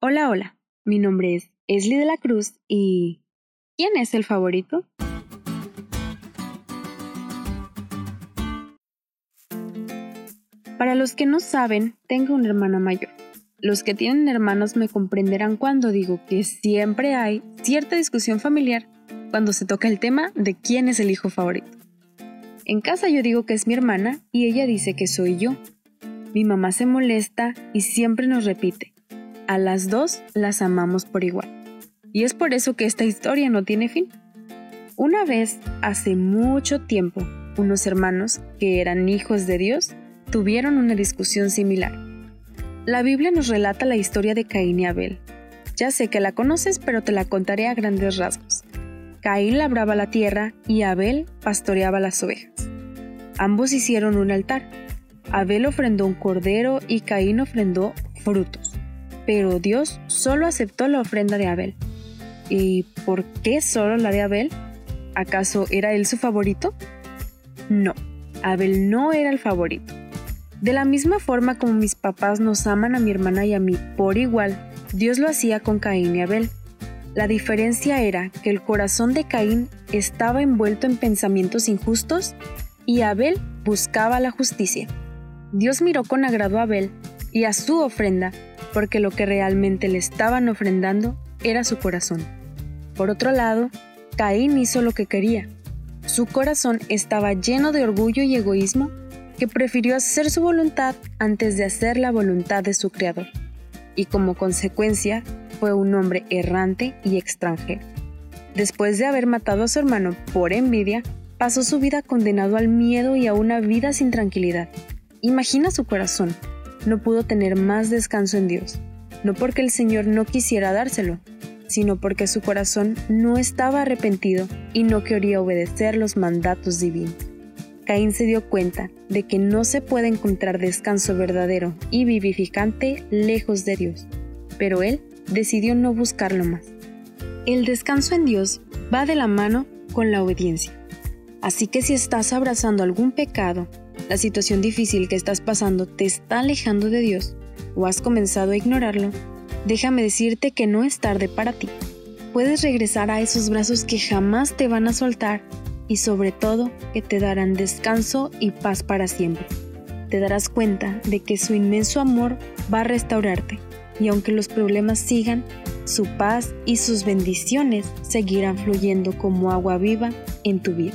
Hola, hola. Mi nombre es Esli de la Cruz y... ¿Quién es el favorito? Para los que no saben, tengo una hermana mayor. Los que tienen hermanos me comprenderán cuando digo que siempre hay cierta discusión familiar cuando se toca el tema de quién es el hijo favorito. En casa yo digo que es mi hermana y ella dice que soy yo. Mi mamá se molesta y siempre nos repite, a las dos las amamos por igual. Y es por eso que esta historia no tiene fin. Una vez, hace mucho tiempo, unos hermanos, que eran hijos de Dios, tuvieron una discusión similar. La Biblia nos relata la historia de Caín y Abel. Ya sé que la conoces, pero te la contaré a grandes rasgos. Caín labraba la tierra y Abel pastoreaba las ovejas. Ambos hicieron un altar. Abel ofrendó un cordero y Caín ofrendó frutos. Pero Dios solo aceptó la ofrenda de Abel. ¿Y por qué solo la de Abel? ¿Acaso era él su favorito? No, Abel no era el favorito. De la misma forma como mis papás nos aman a mi hermana y a mí por igual, Dios lo hacía con Caín y Abel. La diferencia era que el corazón de Caín estaba envuelto en pensamientos injustos y Abel buscaba la justicia. Dios miró con agrado a Abel y a su ofrenda porque lo que realmente le estaban ofrendando era su corazón. Por otro lado, Caín hizo lo que quería. Su corazón estaba lleno de orgullo y egoísmo que prefirió hacer su voluntad antes de hacer la voluntad de su Creador, y como consecuencia fue un hombre errante y extranjero. Después de haber matado a su hermano por envidia, pasó su vida condenado al miedo y a una vida sin tranquilidad. Imagina su corazón, no pudo tener más descanso en Dios, no porque el Señor no quisiera dárselo, sino porque su corazón no estaba arrepentido y no quería obedecer los mandatos divinos. Caín se dio cuenta de que no se puede encontrar descanso verdadero y vivificante lejos de Dios, pero él decidió no buscarlo más. El descanso en Dios va de la mano con la obediencia. Así que si estás abrazando algún pecado, la situación difícil que estás pasando te está alejando de Dios o has comenzado a ignorarlo, déjame decirte que no es tarde para ti. Puedes regresar a esos brazos que jamás te van a soltar y sobre todo que te darán descanso y paz para siempre. Te darás cuenta de que su inmenso amor va a restaurarte y aunque los problemas sigan, su paz y sus bendiciones seguirán fluyendo como agua viva en tu vida.